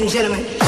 and gentlemen.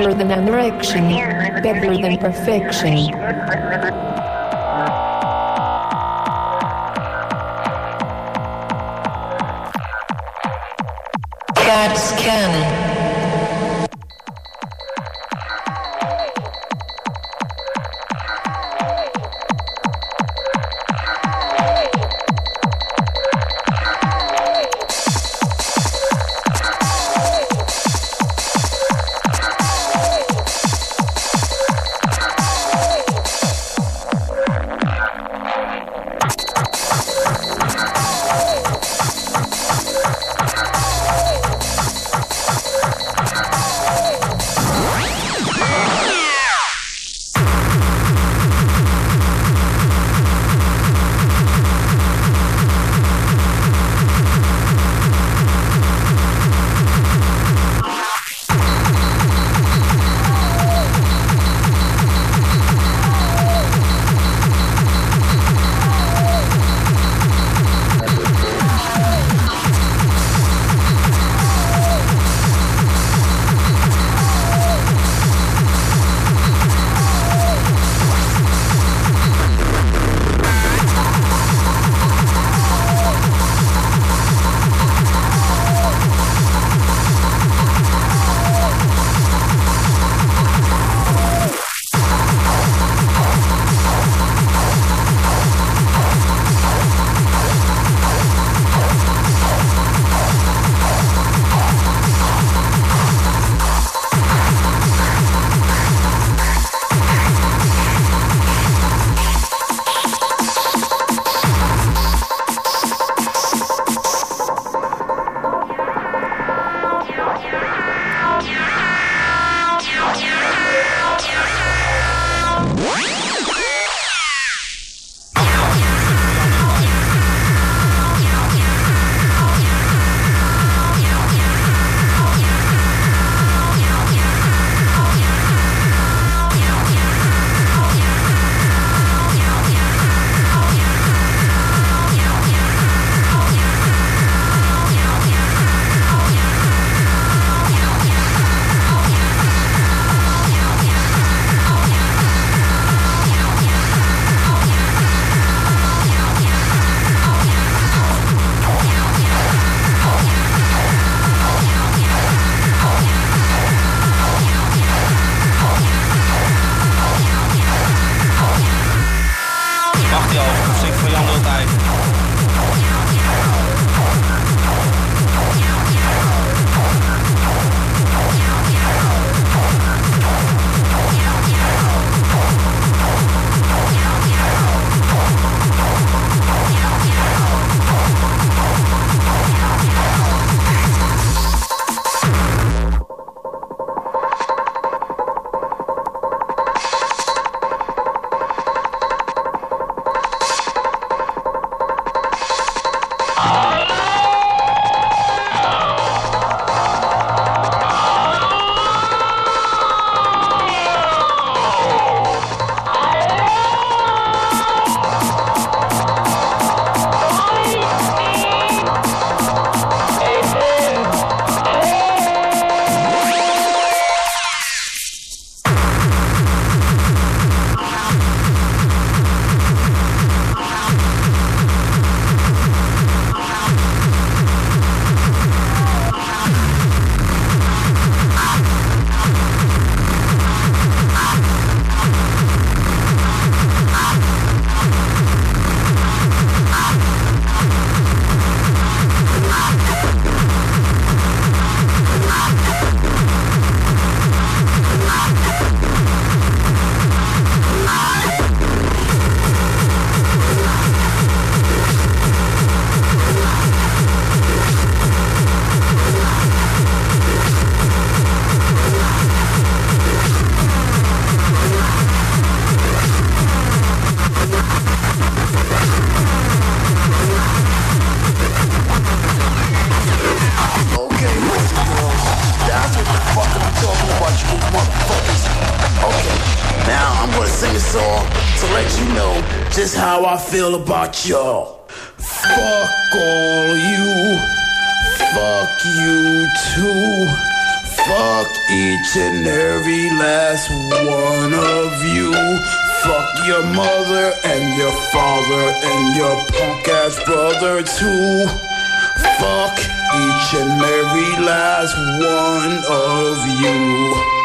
Harder than an erection, better than perfection. God's canon. Feel about y'all. Fuck all you. Fuck you too. Fuck each and every last one of you. Fuck your mother and your father and your punk ass brother too. Fuck each and every last one of you.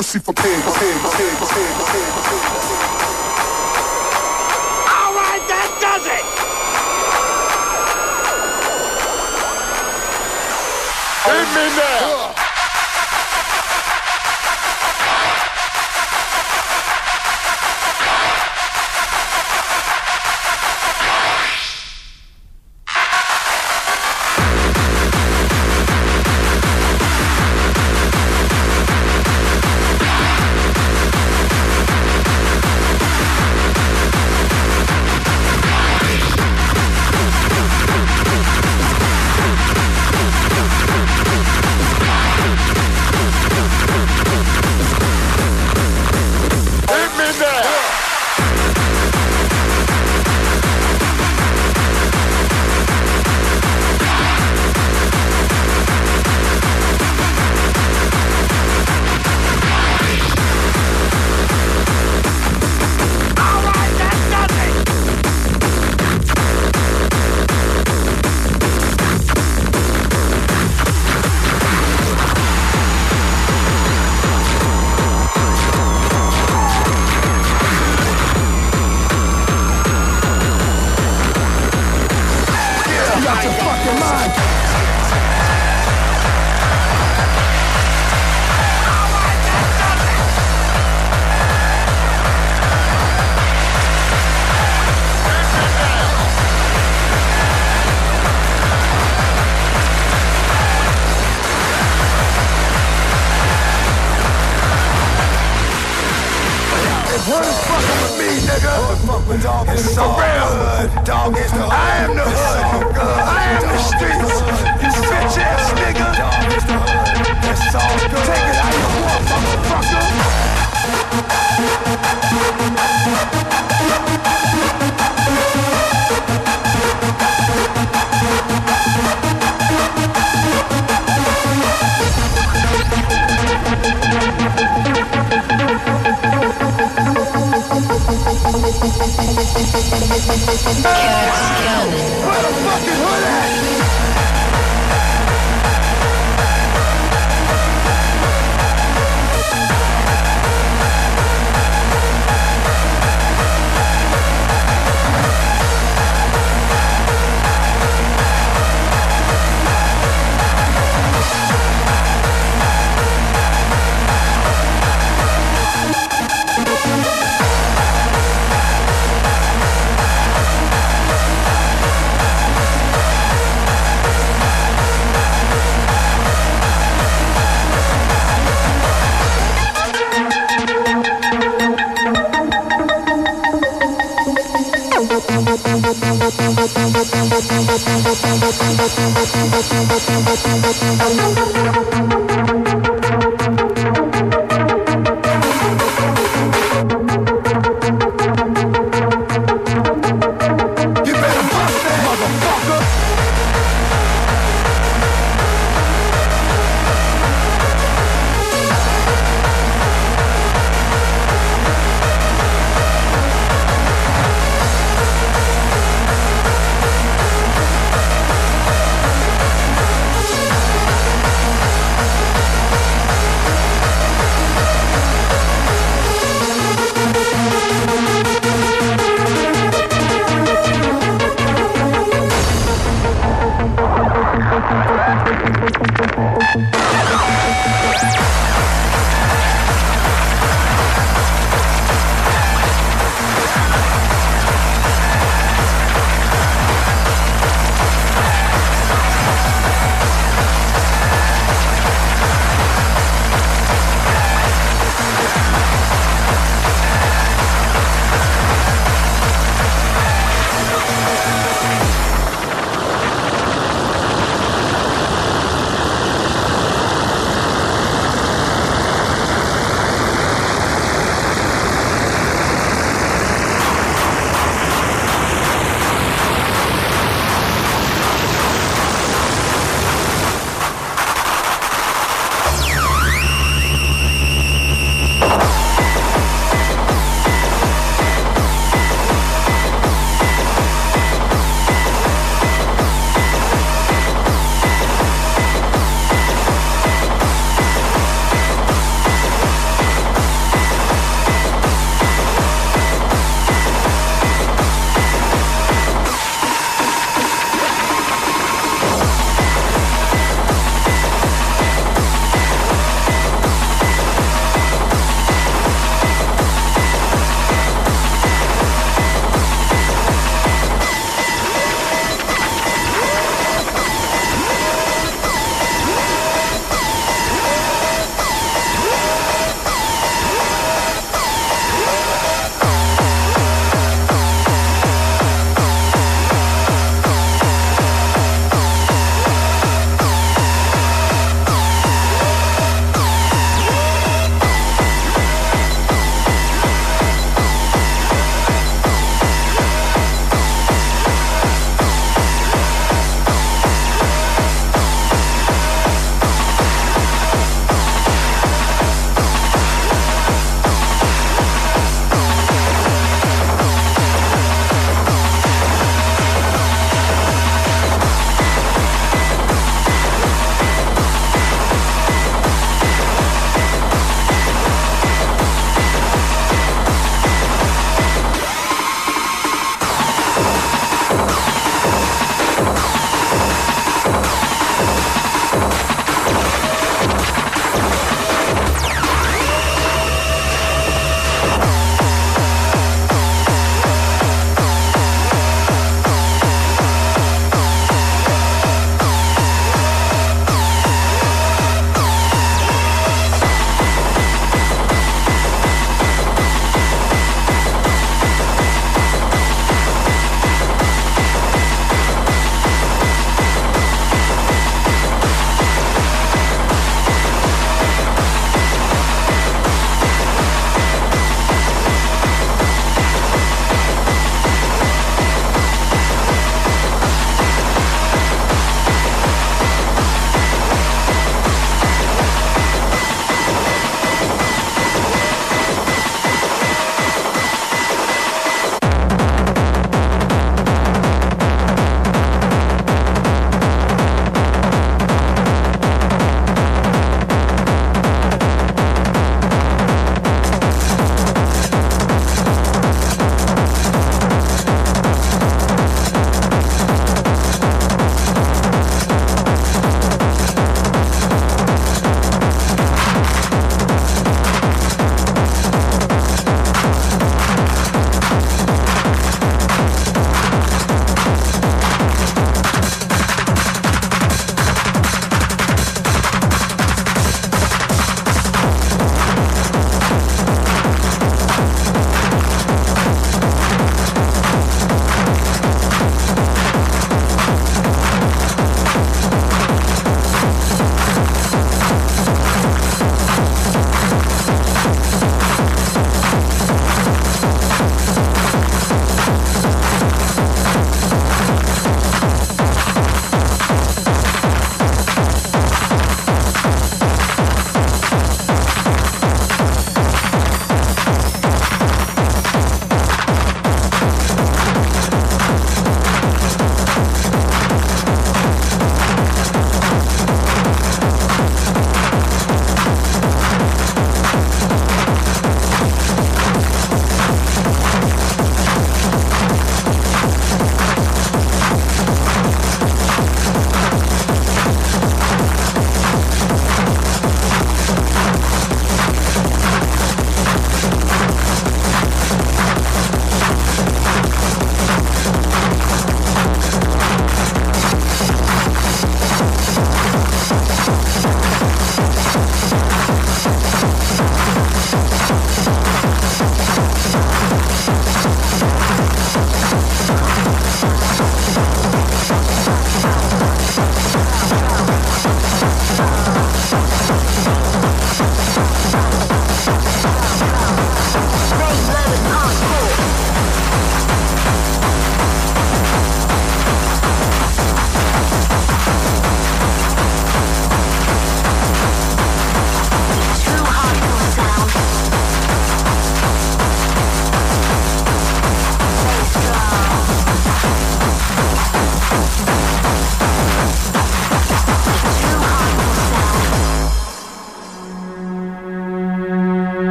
Mercy for pain, for pain, for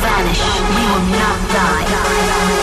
vanish. We will not die.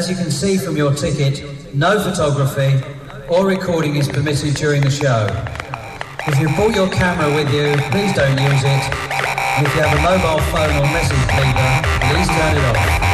As you can see from your ticket, no photography or recording is permitted during the show. If you brought your camera with you, please don't use it. If you have a mobile phone or message please turn it off.